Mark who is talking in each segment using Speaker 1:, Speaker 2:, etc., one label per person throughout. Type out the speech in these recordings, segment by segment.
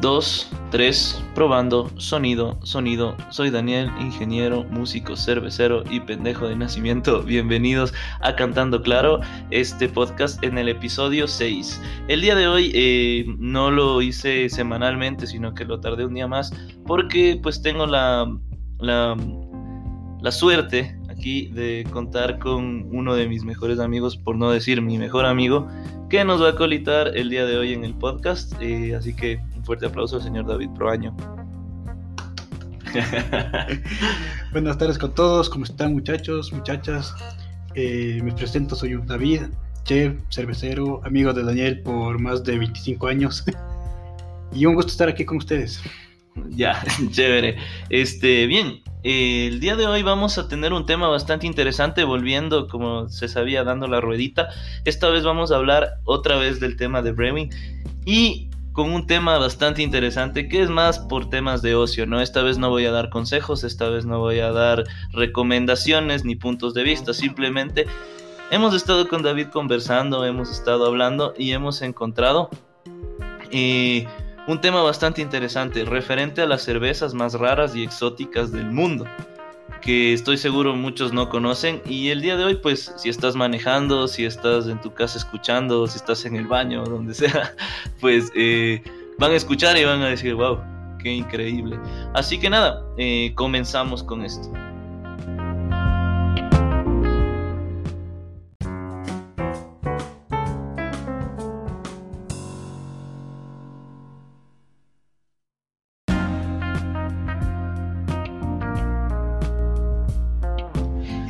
Speaker 1: dos, tres, probando, sonido, sonido. Soy Daniel, ingeniero, músico, cervecero y pendejo de nacimiento. Bienvenidos a Cantando Claro, este podcast en el episodio 6. El día de hoy eh, no lo hice semanalmente, sino que lo tardé un día más porque pues tengo la, la, la suerte aquí de contar con uno de mis mejores amigos, por no decir mi mejor amigo, que nos va a colitar el día de hoy en el podcast. Eh, así que fuerte aplauso al señor David Proaño.
Speaker 2: Buenas tardes con todos, ¿cómo están muchachos, muchachas? Eh, me presento, soy David, chef, cervecero, amigo de Daniel por más de 25 años. y un gusto estar aquí con ustedes.
Speaker 1: Ya, chévere. Este, bien, eh, el día de hoy vamos a tener un tema bastante interesante, volviendo, como se sabía, dando la ruedita. Esta vez vamos a hablar otra vez del tema de Brewing y con un tema bastante interesante que es más por temas de ocio, ¿no? Esta vez no voy a dar consejos, esta vez no voy a dar recomendaciones ni puntos de vista, simplemente hemos estado con David conversando, hemos estado hablando y hemos encontrado... Eh, un tema bastante interesante referente a las cervezas más raras y exóticas del mundo que estoy seguro muchos no conocen y el día de hoy pues si estás manejando, si estás en tu casa escuchando, si estás en el baño, donde sea, pues eh, van a escuchar y van a decir wow, qué increíble. Así que nada, eh, comenzamos con esto.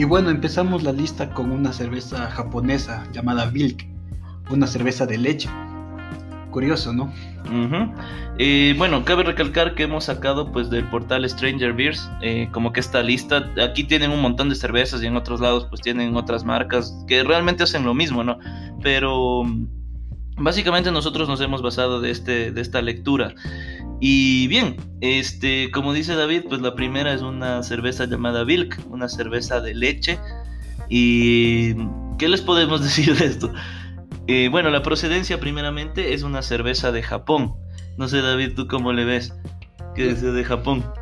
Speaker 2: Bueno, empezamos la lista con una cerveza japonesa llamada Bilk, una cerveza de leche. Curioso, ¿no?
Speaker 1: Eh, bueno, cabe recalcar que hemos sacado pues del portal Stranger Beers eh, como que esta lista. Aquí tienen un montón de cervezas y en otros lados pues tienen otras marcas que realmente hacen lo mismo, ¿no? Pero mm, básicamente nosotros nos hemos basado de, este, de esta lectura. Y bien, este, como dice David, pues la primera es una cerveza llamada Bilk, una cerveza de leche. ¿Y qué les podemos decir de esto? Eh, bueno, la procedencia primeramente es una cerveza de Japón. No sé, David, ¿tú cómo le ves? Que es de Japón.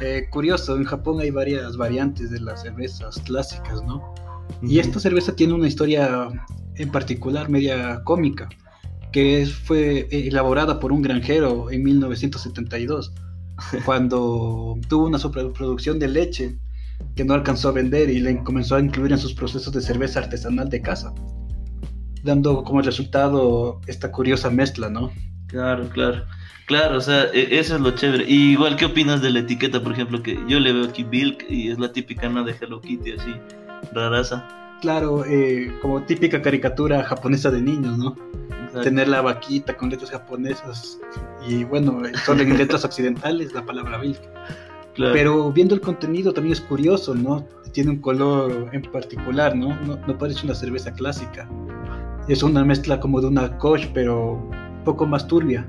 Speaker 2: Eh, curioso, en Japón hay varias variantes de las cervezas clásicas, ¿no? Y esta cerveza tiene una historia en particular media cómica, que fue eh, elaborada por un granjero en 1972, cuando tuvo una sobreproducción de leche que no alcanzó a vender y le comenzó a incluir en sus procesos de cerveza artesanal de casa, dando como resultado esta curiosa mezcla, ¿no?
Speaker 1: Claro, claro. Claro, o sea, e- eso es lo chévere. Y igual, ¿qué opinas de la etiqueta, por ejemplo? Que yo le veo aquí Bilk y es la típica, ¿no? De Hello Kitty, así, raraza.
Speaker 2: Claro, eh, como típica caricatura japonesa de niños, ¿no? Tener la vaquita con letras japonesas y bueno, solo en letras occidentales la palabra Bilk.
Speaker 1: Claro.
Speaker 2: Pero viendo el contenido también es curioso, ¿no? tiene un color en particular, ¿no? ¿no? parece una cerveza clásica. Es una mezcla como de una Koch, pero un poco más turbia.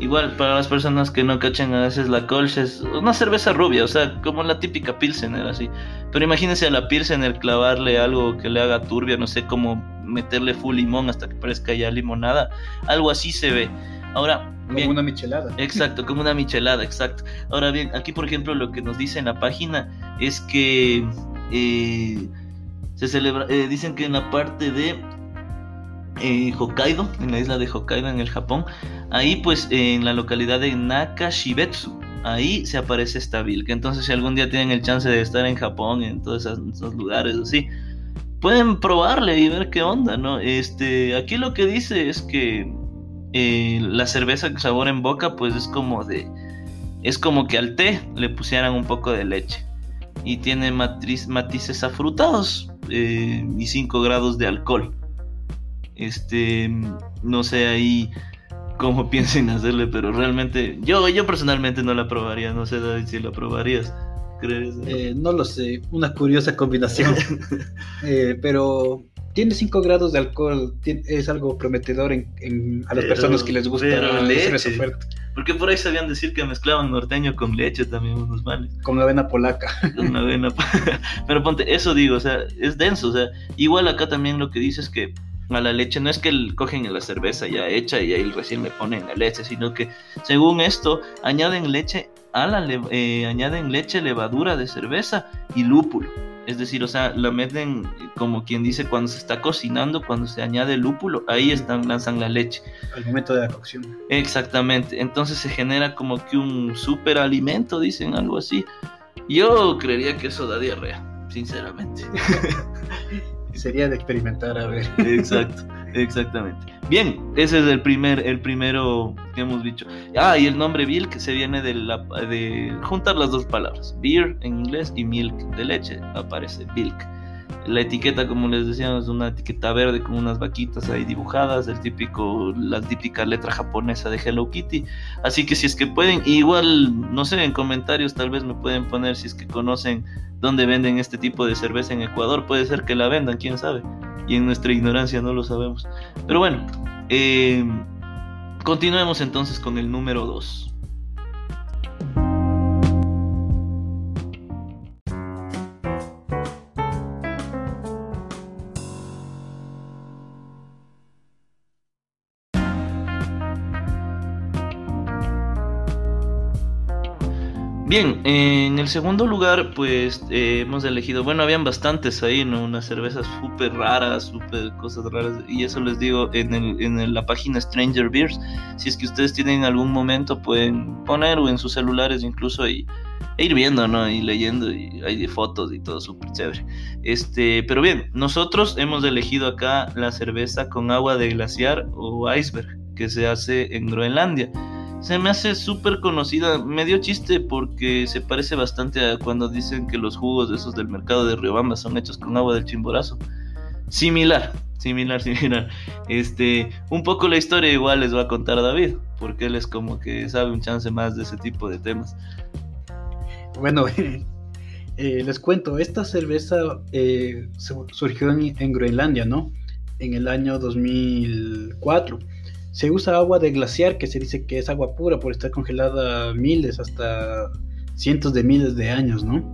Speaker 1: Igual, para las personas que no cachen a veces la Kolsch es una cerveza rubia, o sea, como la típica Pilsener, así. Pero imagínense a la Pilsener clavarle algo que le haga turbia, no sé, como meterle full limón hasta que parezca ya limonada. Algo así se ve. Ahora,
Speaker 2: como una michelada.
Speaker 1: Exacto, como una michelada, exacto. Ahora bien, aquí por ejemplo lo que nos dice en la página es que eh, se celebra, eh, dicen que en la parte de eh, Hokkaido, en la isla de Hokkaido en el Japón, ahí pues en la localidad de Nakashibetsu, ahí se aparece esta vilca. Entonces si algún día tienen el chance de estar en Japón, en todos esos, lugares así, pueden probarle y ver qué onda, ¿no? Este, aquí lo que dice es que eh, la cerveza que sabor en boca pues es como de es como que al té le pusieran un poco de leche. Y tiene matices afrutados eh, y 5 grados de alcohol. Este no sé ahí cómo piensen hacerle pero realmente yo yo personalmente no la probaría no sé David si la probarías ¿crees?
Speaker 2: Eh, no lo sé una curiosa combinación pero tiene 5 grados de alcohol, es algo prometedor en, a las personas que les gusta
Speaker 1: la leche. Porque por ahí sabían decir que mezclaban norteño con leche también unos males.
Speaker 2: Con avena polaca.
Speaker 1: Con avena. Pero ponte, eso digo, o sea, es denso, o sea, igual acá también lo que dice es que a la leche no es que cogen la cerveza ya hecha y ahí recién le ponen la leche, sino que según esto añaden leche a la eh, añaden leche, levadura de cerveza y lúpulo. Es decir, o sea, la meten como quien dice cuando se está cocinando, cuando se añade lúpulo, ahí están, lanzan la leche.
Speaker 2: Al momento de la cocción.
Speaker 1: Exactamente. Entonces se genera como que un super alimento, dicen algo así. Yo creería que eso da diarrea, sinceramente.
Speaker 2: Sería de experimentar, a ver.
Speaker 1: Exacto, exactamente. Bien, ese es el primer, el primero que hemos dicho. Ah, y el nombre Bilk se viene de, la, de juntar las dos palabras. Beer en inglés y milk de leche. Aparece Bilk. La etiqueta, como les decíamos, es una etiqueta verde con unas vaquitas ahí dibujadas, el típico, la típica letra japonesa de Hello Kitty. Así que si es que pueden, igual, no sé, en comentarios tal vez me pueden poner si es que conocen dónde venden este tipo de cerveza en Ecuador. Puede ser que la vendan, quién sabe. Y en nuestra ignorancia no lo sabemos. Pero bueno, eh, continuemos entonces con el número 2. Bien, en el segundo lugar, pues eh, hemos elegido, bueno, habían bastantes ahí, ¿no? Unas cervezas súper raras, súper cosas raras, y eso les digo en, el, en la página Stranger Beers. Si es que ustedes tienen algún momento, pueden poner o en sus celulares incluso y, e ir viendo, ¿no? Y leyendo, y hay fotos y todo súper chévere. Este, pero bien, nosotros hemos elegido acá la cerveza con agua de glaciar o iceberg que se hace en Groenlandia se me hace súper conocida. Me dio chiste porque se parece bastante a cuando dicen que los jugos de esos del mercado de Riobamba son hechos con agua del chimborazo. Similar, similar, similar. Este, un poco la historia igual les va a contar David, porque él es como que sabe un chance más de ese tipo de temas.
Speaker 2: Bueno, eh, les cuento, esta cerveza eh, surgió en, en Groenlandia, ¿no? En el año 2004 se usa agua de glaciar, que se dice que es agua pura por estar congelada miles, hasta cientos de miles de años, ¿no?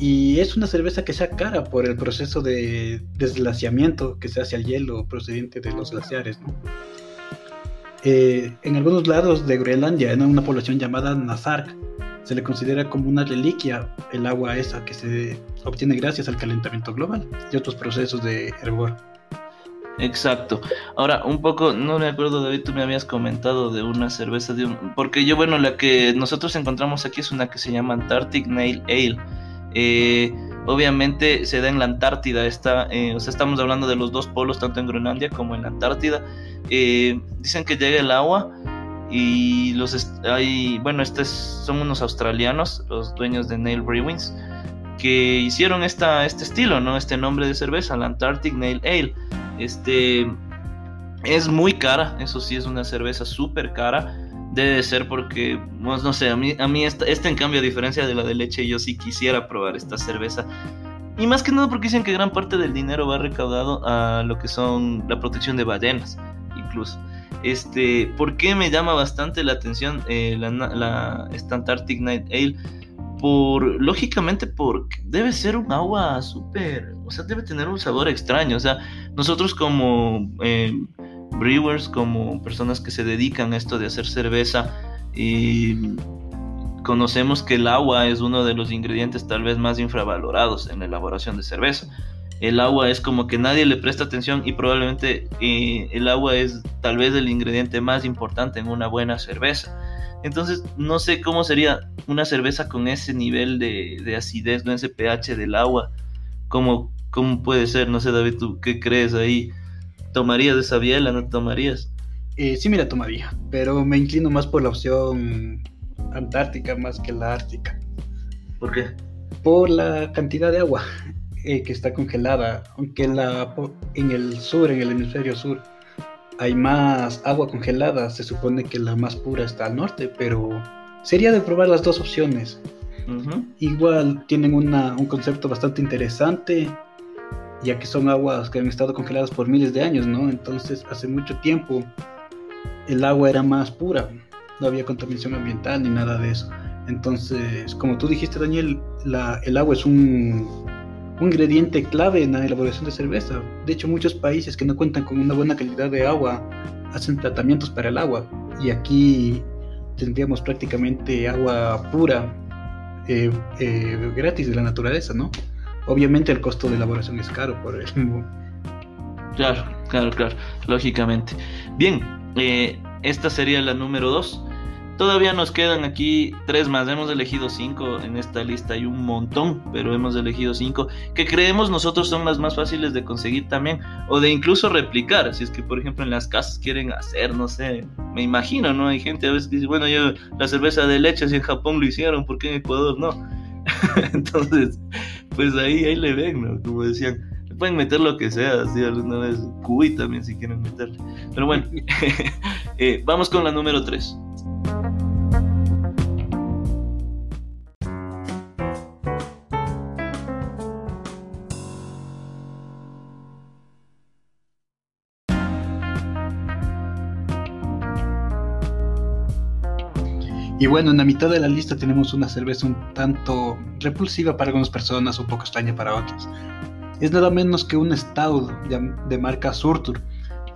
Speaker 2: Y es una cerveza que sea cara por el proceso de desglaciamiento que se hace al hielo procedente de los glaciares. Eh, en algunos lados de Groenlandia, en una población llamada Nazark, se le considera como una reliquia el agua esa que se obtiene gracias al calentamiento global y otros procesos de hervor.
Speaker 1: Exacto. Ahora, un poco, no me acuerdo, David, tú me habías comentado de una cerveza de un... Porque yo, bueno, la que nosotros encontramos aquí es una que se llama Antarctic Nail Ale. Eh, obviamente se da en la Antártida, está, eh, o sea, estamos hablando de los dos polos, tanto en Groenlandia como en la Antártida. Eh, dicen que llega el agua y los hay, bueno, estos son unos australianos, los dueños de Nail Brewings, que hicieron esta, este estilo, ¿no? Este nombre de cerveza, la Antarctic Nail Ale. Este es muy cara, eso sí es una cerveza súper cara. debe ser porque, pues, no sé, a mí, a mí esta, en cambio, a diferencia de la de leche, yo sí quisiera probar esta cerveza. Y más que nada porque dicen que gran parte del dinero va recaudado a lo que son la protección de ballenas, incluso. Este, ¿Por qué me llama bastante la atención eh, la, la Antarctic Night Ale? Por, lógicamente, porque debe ser un agua súper, o sea, debe tener un sabor extraño. O sea, nosotros como eh, brewers, como personas que se dedican a esto de hacer cerveza, conocemos que el agua es uno de los ingredientes tal vez más infravalorados en la elaboración de cerveza. El agua es como que nadie le presta atención y probablemente eh, el agua es tal vez el ingrediente más importante en una buena cerveza. Entonces, no sé cómo sería una cerveza con ese nivel de, acidez, no ese pH del agua. ¿Cómo, ¿Cómo puede ser? No sé, David, ¿tú qué crees ahí? ¿Tomarías esa biela? ¿No tomarías?
Speaker 2: Eh, sí, mira, tomaría, pero me inclino más por la opción antártica más que la ártica.
Speaker 1: ¿Por qué?
Speaker 2: Por la cantidad de agua eh, que está congelada, aunque la, en el sur, en el hemisferio sur, hay más agua congelada, se supone que la más pura está al norte, pero sería de probar las dos opciones. Igual tienen un concepto bastante interesante, ya que son aguas que han estado congeladas por miles de años, ¿no? Entonces, hace mucho tiempo el agua era más pura, no había contaminación ambiental ni nada de eso. Entonces, como tú dijiste, Daniel, el agua es un un ingrediente clave en la elaboración de cerveza. De hecho, muchos países que no cuentan con una buena calidad de agua hacen tratamientos para el agua. Y aquí tendríamos prácticamente agua pura, eh, eh, gratis de la naturaleza, ¿no? Obviamente el costo de elaboración es caro por eso.
Speaker 1: Claro, claro, claro, lógicamente. Bien, eh, esta sería la número dos. Todavía nos quedan aquí tres más. Hemos elegido cinco en esta lista. Hay un montón, pero hemos elegido cinco que creemos nosotros son las más fáciles de conseguir también o de incluso replicar. Si es que, por ejemplo, en las casas quieren hacer, no sé, me imagino, ¿no? Hay gente a veces que dice, bueno, yo la cerveza de leche, si en Japón lo hicieron, ¿por qué en Ecuador no? Entonces, pues ahí, ahí le ven, ¿no? Como decían pueden meter lo que sea, así alguna vez cuy también si quieren meterle. Pero bueno, eh, vamos con la número 3.
Speaker 2: Y bueno, en la mitad de la lista tenemos una cerveza un tanto repulsiva para algunas personas, un poco extraña para otras. Es nada menos que un stout de, marca Surtur,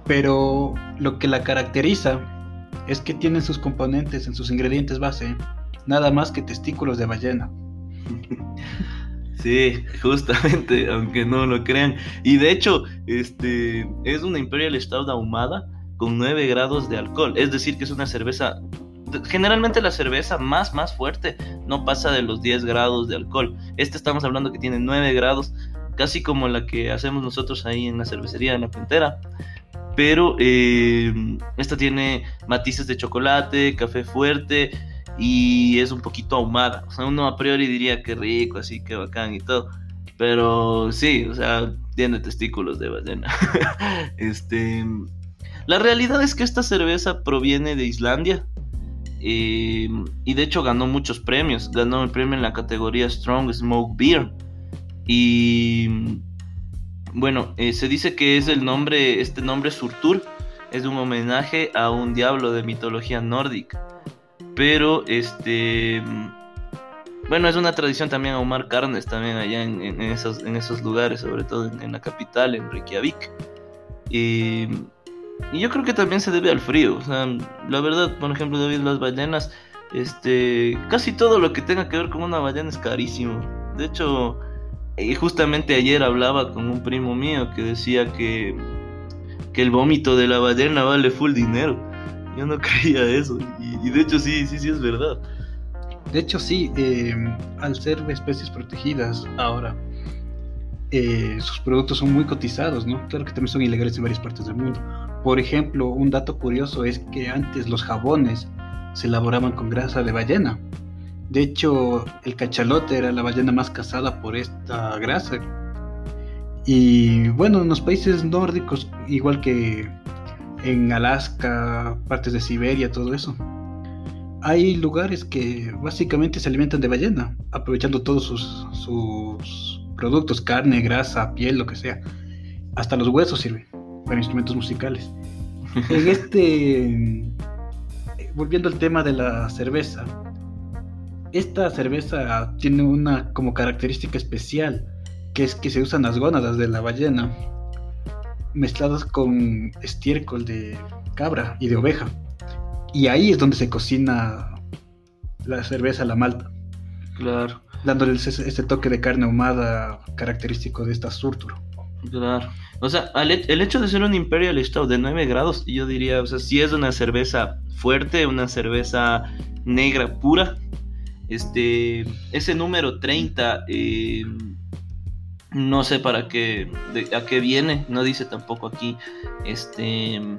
Speaker 2: pero lo que la caracteriza es que tiene sus componentes en sus ingredientes base nada más que testículos de ballena.
Speaker 1: Sí, justamente, aunque no lo crean. Y de hecho, este es una Imperial Stout ahumada con 9 grados de alcohol. Es decir, que es una cerveza generalmente la cerveza más más fuerte no pasa de los 10 grados de alcohol. Este estamos hablando que tiene 9 grados, casi como la que hacemos nosotros ahí en la cervecería en la Pantera. Pero eh, esta tiene matices de chocolate, café fuerte y es un poquito ahumada. O sea, uno a priori diría que rico, así que bacán y todo. Pero sí, o sea, tiene testículos de ballena. este, la realidad es que esta cerveza proviene de Islandia. Eh, y de hecho ganó muchos premios. Ganó el premio en la categoría Strong Smoke Beer. Y bueno, eh, se dice que es el nombre, este nombre Surtur, es un homenaje a un diablo de mitología nórdica. Pero este bueno, es una tradición también ahumar carnes también allá en, esos, en esos lugares, sobre todo en, la capital, en Reykjavik. Y yo creo que también se debe al frío. O sea, la verdad, por ejemplo, David, las ballenas, este, casi todo lo que tenga que ver con una ballena es carísimo. De hecho, eh, justamente ayer hablaba con un primo mío que decía que, que el vómito de la ballena vale full dinero. Yo no creía eso. Y, de hecho sí, sí, sí es verdad.
Speaker 2: De hecho sí, eh, al ser especies protegidas ahora, eh, sus productos son muy cotizados, ¿no? Claro que también son ilegales en varias partes del mundo. Por ejemplo, un dato curioso es que antes los jabones se elaboraban con grasa de ballena. De hecho, el cachalote era la ballena más cazada por esta grasa. Y bueno, en los países nórdicos, igual que en Alaska, partes de Siberia, todo eso, hay lugares que básicamente se alimentan de ballena, aprovechando todos sus, sus productos, carne, grasa, piel, lo que sea. Hasta los huesos sirven para instrumentos musicales. En este, volviendo al tema de la cerveza, esta cerveza tiene una como característica especial, que es que se usan las gónadas de la ballena mezcladas con estiércol de cabra y de oveja. Y ahí es donde se cocina la cerveza, la malta.
Speaker 1: Claro.
Speaker 2: Dándole ese, ese toque de carne ahumada característico de esta surturo.
Speaker 1: Claro. O sea, el hecho de ser un Imperial Stout de 9 grados, yo diría, o sea, si es una cerveza fuerte, una cerveza negra pura, este, ese número 30, eh, no sé para qué, a qué viene, no dice tampoco aquí, este, en,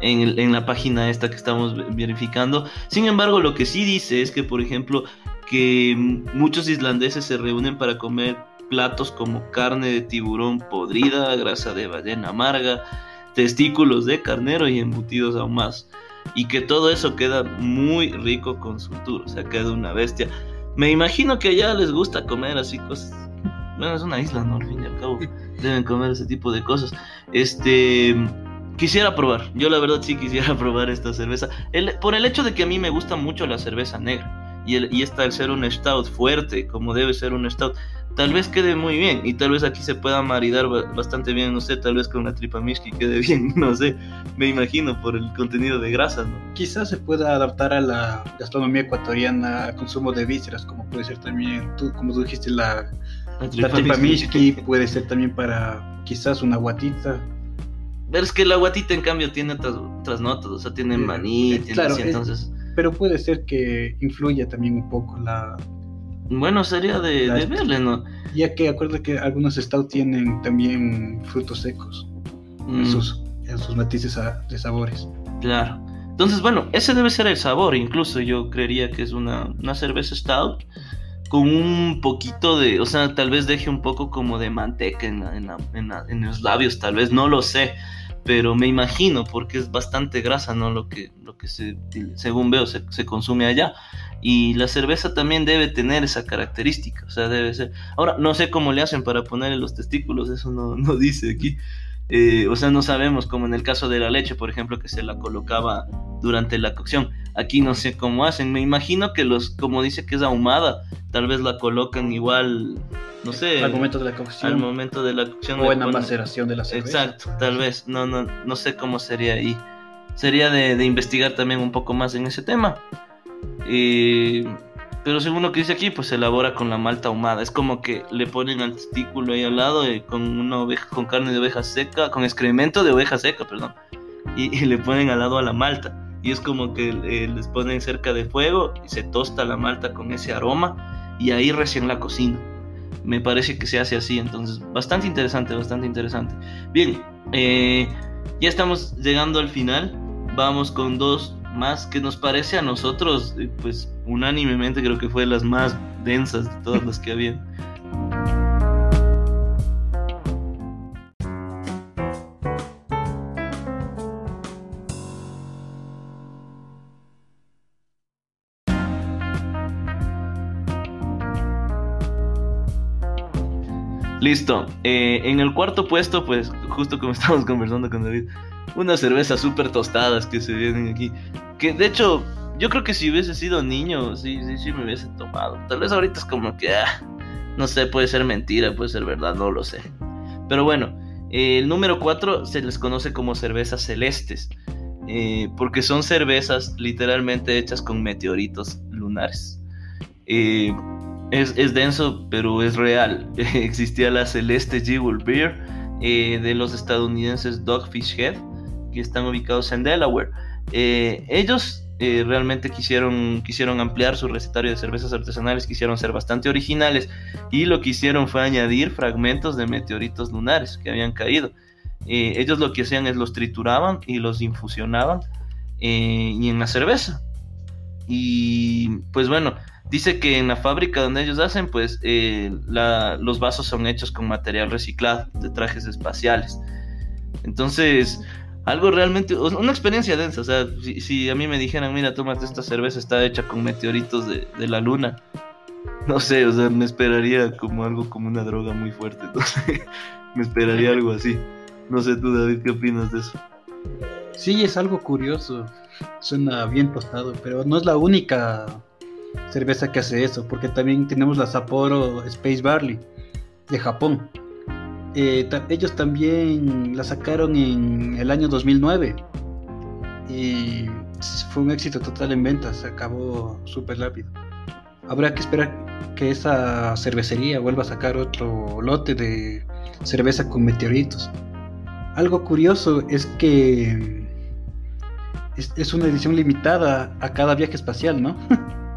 Speaker 1: en la página esta que estamos ve- verificando. Sin embargo, lo que sí dice es que, por ejemplo, que muchos islandeses se reúnen para comer platos como carne de tiburón podrida, grasa de ballena amarga, testículos de carnero y embutidos ahumados. Y que todo eso queda muy rico con su tour, o sea, queda una bestia. Me imagino que allá les gusta comer así cosas. Bueno, es una isla, ¿no? Al fin y al cabo, deben comer ese tipo de cosas. Este. Quisiera probar, yo la verdad sí quisiera probar esta cerveza. El- por el hecho de que a mí me gusta mucho la cerveza negra. Y, el, y esta al ser un stout fuerte, como debe ser un stout, tal vez quede muy bien. Y tal vez aquí se pueda maridar ba- bastante bien, no sé, tal vez con una tripa mishki quede bien, no sé. Me imagino por el contenido de grasas, ¿no?
Speaker 2: Quizás se pueda adaptar a la gastronomía ecuatoriana, al consumo de vísceras, como puede ser también, tú, como tú dijiste, la, la tripa mishki, puede ser también para quizás una guatita.
Speaker 1: Pero es que la guatita, en cambio, tiene otras, otras notas, o sea, tiene
Speaker 2: Eh,
Speaker 1: maní,
Speaker 2: eh,
Speaker 1: tiene
Speaker 2: claro,
Speaker 1: así,
Speaker 2: es-
Speaker 1: entonces...
Speaker 2: Pero puede ser que influya también un poco la...
Speaker 1: Bueno, sería de, de verle, ¿no?
Speaker 2: Ya que acuerda que algunos stout tienen también frutos secos en,
Speaker 1: Mm.
Speaker 2: sus, en sus matices a- de sabores.
Speaker 1: Claro. Entonces, bueno, ese debe ser el sabor. Incluso yo creería que es una, una cerveza stout con un poquito de, o sea, tal vez deje un poco como de manteca en, la- en, la- en la- en los labios, tal vez, no lo sé. Pero me imagino, porque es bastante grasa, ¿no? Lo que, lo que se, según veo, se, consume allá. Y la cerveza también debe tener esa característica, o sea, debe ser. Ahora, no sé cómo le hacen para ponerle los testículos, eso no, no dice aquí. Eh, o sea, no sabemos, como en el caso de la leche, por ejemplo, que se la colocaba durante la cocción. Aquí no sé cómo hacen. Me imagino que los, como dice que es ahumada, tal vez la colocan igual, no sé,
Speaker 2: Al momento de la cocción
Speaker 1: al momento de la cocción.
Speaker 2: o en la maceración de la cerveza.
Speaker 1: Exacto, tal vez. No, no, no sé cómo sería ahí. Sería de, de investigar también un poco más en ese tema. Eh, pero según lo que dice aquí, pues se elabora con la malta ahumada. Es como que le ponen al testículo ahí al lado eh, con una oveja, con carne de oveja seca, con excremento de oveja seca, perdón. Y, y le ponen al lado a la malta. Y es como que eh, les ponen cerca de fuego y se tosta la malta con ese aroma y ahí recién la cocina. Me parece que se hace así, entonces bastante interesante, bastante interesante. Bien, eh, ya estamos llegando al final. Vamos con dos más que nos parece a nosotros, eh, pues unánimemente creo que fue las más densas de todas las que había. Listo. Eh, en el cuarto puesto, pues, justo como estábamos conversando con David, unas cervezas súper tostadas que se vienen aquí. Que de hecho, yo creo que si hubiese sido niño, sí, sí, sí me hubiese tomado. Tal vez ahorita es como que, ah, no sé, puede ser mentira, puede ser verdad, no lo sé. Pero bueno, eh, el número 4 se les conoce como cervezas celestes. eh, porque son cervezas literalmente hechas con meteoritos lunares. Eh, es, es denso, pero es real. Existía la Celeste Jewel Beer eh, de los estadounidenses Dogfish Head, que están ubicados en Delaware. Eh, ellos eh, realmente quisieron, quisieron ampliar su recetario de cervezas artesanales, quisieron ser bastante originales y lo que hicieron fue añadir fragmentos de meteoritos lunares que habían caído. Ellos lo que hacían es los trituraban y los infusionaban y en la cerveza. Y pues bueno, dice que en la fábrica donde ellos hacen, pues eh, la- los vasos son hechos con material reciclado de trajes espaciales. Entonces, algo realmente, una experiencia densa. O sea, si, a mí me dijeran, mira, tómate esta cerveza, está hecha con meteoritos de, la luna. No sé, o sea, me esperaría como algo como una droga muy fuerte. Sé, me esperaría algo así. No sé tú, David, ¿qué opinas de eso?
Speaker 2: Sí, es algo curioso. Suena bien tostado, pero no es la única cerveza que hace eso, porque también tenemos la Sapporo Space Barley de Japón. Eh, ellos también la sacaron en el año 2009 y fue un éxito total en ventas, se acabó súper rápido. Habrá que esperar que esa cervecería vuelva a sacar otro lote de cerveza con meteoritos. Algo curioso es que es, una edición limitada a cada viaje espacial, ¿no?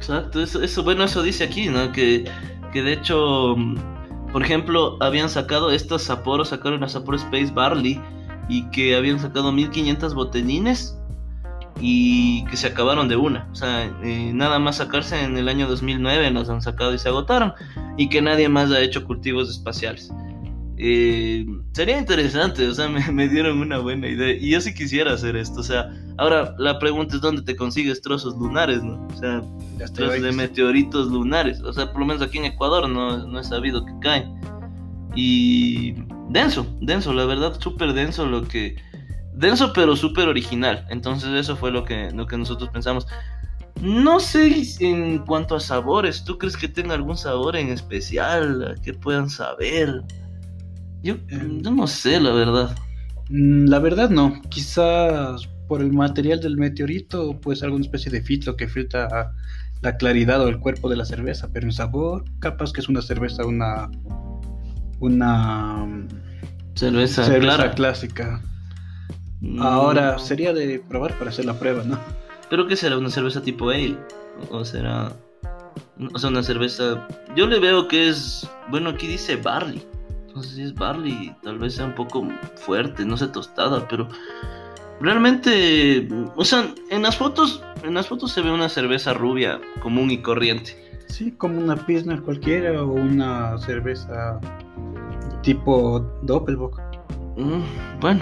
Speaker 1: Exacto, eso, bueno, eso dice aquí, ¿no? Que, que de hecho por ejemplo, habían sacado estos Sapporo, sacaron una Sapporo Space Barley y que habían sacado 1500 botellines y que se acabaron de una. O sea, eh, nada más sacarse en el año 2009 nos han sacado y se agotaron y que nadie más ha hecho cultivos espaciales. Eh, sería interesante, o sea, me, dieron una buena idea. Y yo sí quisiera hacer esto, o sea, ahora la pregunta es dónde te consigues trozos lunares, ¿no? O sea, trozos de meteoritos lunares. O sea, por lo menos aquí en Ecuador no, no he sabido que caen. Y denso, denso, la verdad, súper denso lo que... Denso pero súper original. Entonces eso fue lo que, lo que nosotros pensamos. No sé en cuanto a sabores, ¿tú crees que tenga algún sabor en especial que puedan saber? Yo, no sé, la verdad.
Speaker 2: Mm, la verdad no. Quizás por el material del meteorito, pues alguna especie de filtro que filtra la claridad o el cuerpo de la cerveza, pero en sabor, capaz que es una cerveza, una. Una.
Speaker 1: Cerveza,
Speaker 2: clásica. Mm. Ahora sería de probar para hacer la prueba, ¿no?
Speaker 1: ¿Pero qué será? ¿Una cerveza tipo ale? ¿O será.? O sea, una cerveza. Yo le veo que es. Bueno, aquí dice barley. Entonces si es barley, tal vez sea un poco fuerte, no sé, tostada, pero realmente, o sea, en las fotos, en las fotos se ve una cerveza rubia común y corriente.
Speaker 2: Sí, como una Pilsner cualquiera o una cerveza tipo Doppelbock.
Speaker 1: Mm, bueno,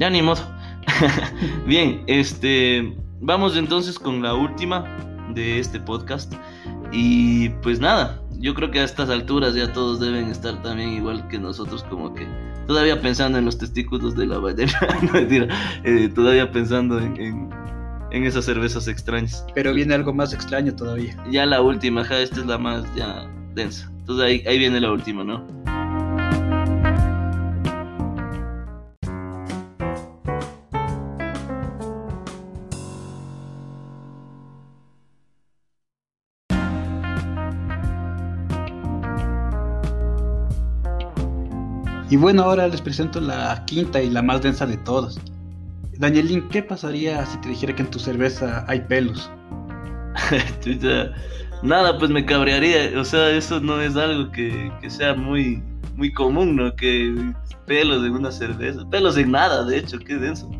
Speaker 1: ya ni modo. Bien, este, vamos entonces con la última de este podcast. Y pues nada, yo creo que a estas alturas ya todos deben estar también igual que nosotros, como que todavía pensando en los testículos de la ballena, no mentira, eh, todavía pensando en, en, esas cervezas extrañas.
Speaker 2: Pero viene algo más extraño todavía.
Speaker 1: Ya la última, ja, esta es la más ya densa. Entonces ahí, ahí viene la última, ¿no?
Speaker 2: Y bueno, ahora les presento la quinta y la más densa de todas. Danielín, ¿qué pasaría si te dijera que en tu cerveza hay pelos?
Speaker 1: Nada, pues me cabrearía. O sea, eso no es algo que, sea muy, muy común, ¿no? Que pelos en una cerveza. Pelos en nada, de hecho, qué denso.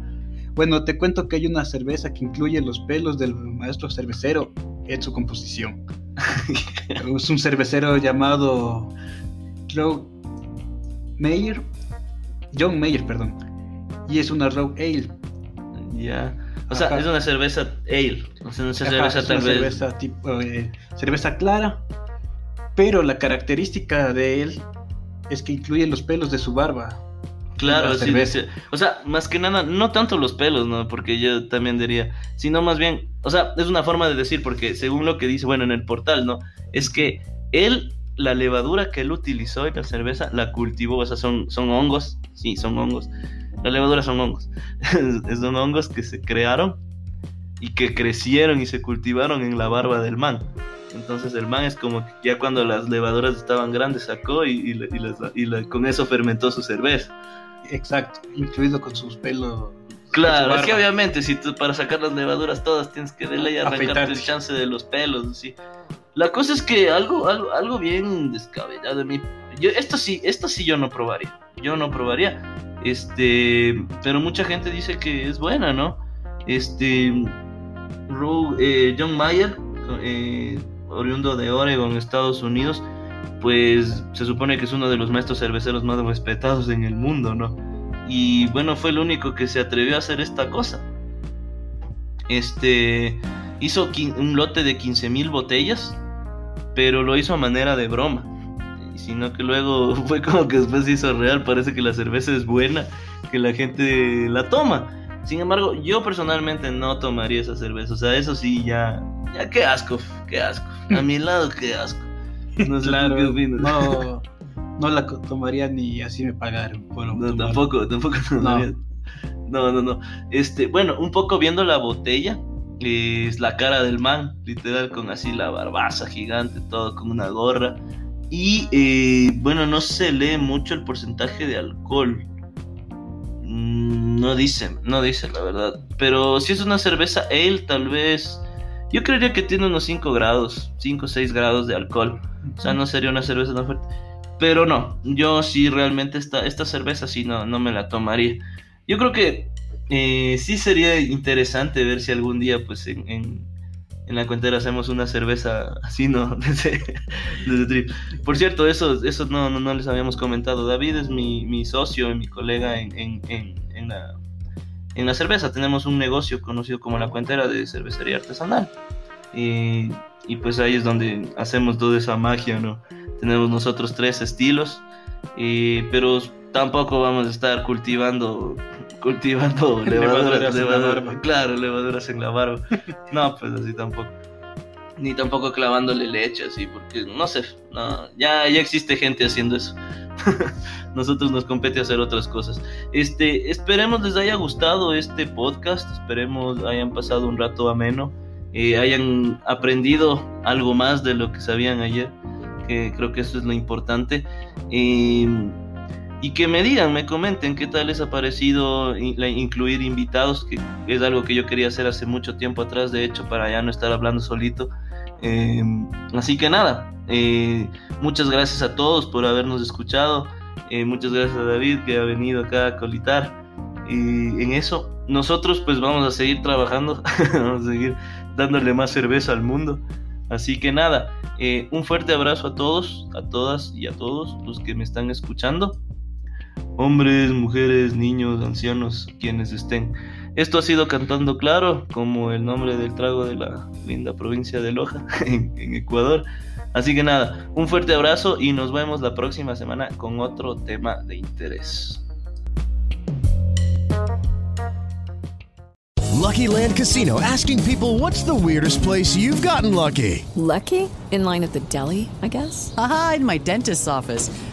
Speaker 2: Bueno, te cuento que hay una cerveza que incluye los pelos del maestro cervecero en su composición. es un cervecero llamado Mayer, John Mayer, perdón, y es una Rogue Ale.
Speaker 1: Ya. O sea, es una cerveza ale. O sea, una cerveza tal vez.
Speaker 2: Cerveza, tipo, eh, cerveza clara. Pero la característica de él es que incluye los pelos de su barba.
Speaker 1: Claro, sí, O sea, más que nada, no tanto los pelos, ¿no? Porque yo también diría, sino más bien, o sea, es una forma de decir, porque según lo que dice, bueno, en el portal, ¿no? Es que él la levadura que él utilizó en la cerveza la cultivó, o sea, son, son hongos, sí, son hongos. La levadura son hongos. son hongos que se crearon y que crecieron y se cultivaron en la barba del man. Entonces el man es como que ya cuando las levaduras estaban grandes sacó y, y, con eso fermentó su cerveza.
Speaker 2: Exacto, incluido con sus pelos.
Speaker 1: Claro, es que obviamente si tú para sacar las levaduras todas tienes que darle y arrancarte el chance de los pelos, ¿sí? La cosa es que algo, algo, algo bien descabellado de mí. Yo, esto sí, esto sí yo no probaría. Yo no probaría. Este, pero mucha gente dice que es buena, ¿no? Este, eh, John Mayer, eh, oriundo de Oregon, Estados Unidos, pues se supone que es uno de los maestros cerveceros más respetados en el mundo, ¿no? y bueno, fue el único que se atrevió a hacer esta cosa. Este hizo un lote de 15 mil botellas, pero lo hizo a manera de broma. Sino que luego fue como que después se hizo real. Parece que la cerveza es buena, que la gente la toma. Sin embargo, yo personalmente no tomaría esa cerveza. O sea, eso sí, ya, ya qué asco, qué asco. A mi lado, qué asco.
Speaker 2: No sé claro, qué opinas. No, no la tomaría ni así me pagaron.
Speaker 1: no, tampoco, tampoco tomaría. No. no, no, Este, bueno, un poco viendo la botella, es la cara del man, literal, con así la barbaza gigante, todo con una gorra. Y eh, bueno, no se lee mucho el porcentaje de alcohol. Mm, no dice, no dice la verdad. Pero si es una cerveza él tal vez. Yo creería que tiene unos 5 grados, 5 o 6 grados de alcohol. O sea, no sería una cerveza tan fuerte. Pero no, yo sí realmente esta, esta cerveza sí no, no me la tomaría. Yo creo que eh, sí sería interesante ver si algún día pues en, la cuentera hacemos una cerveza así, ¿no? Por cierto, eso, eso no, no, les habíamos comentado. David es mi, mi socio y mi colega en, en, la, en la cerveza. Tenemos un negocio conocido como la cuentera de cervecería artesanal. Y, y pues ahí es donde hacemos toda esa magia, ¿no? tenemos nosotros tres estilos, pero tampoco vamos a estar cultivando cultivando levaduras, en la barba. Claro, levaduras en la barba. No, pues así tampoco. Ni tampoco clavándole leche así, porque no sé, no, ya, ya existe gente haciendo eso. Nosotros nos compete hacer otras cosas. Este, esperemos les haya gustado este podcast, esperemos hayan pasado un rato ameno, eh, hayan aprendido algo más de lo que sabían ayer que creo que eso es lo importante. Y que me digan, me comenten qué tal les ha parecido incluir invitados, que es algo que yo quería hacer hace mucho tiempo atrás, de hecho, para ya no estar hablando solito. Em, así que nada, eh, muchas gracias a todos por habernos escuchado. Eh, muchas gracias a David que ha venido acá a colitar. En eso, nosotros pues vamos a seguir trabajando, vamos a seguir dándole más cerveza al mundo. Así que nada, eh, un fuerte abrazo a todos, a todas y a todos los que me están escuchando. Hombres, mujeres, niños, ancianos, quienes estén. Esto ha sido Cantando Claro, como el nombre del trago de la linda provincia de Loja, en, en Ecuador. Así que nada, un fuerte abrazo y nos vemos la próxima semana con otro tema de interés.
Speaker 3: Lucky Land Casino asking people what's the weirdest place you've gotten lucky?
Speaker 4: Lucky? In line at the deli, I guess?
Speaker 5: Aha, in my dentist's office.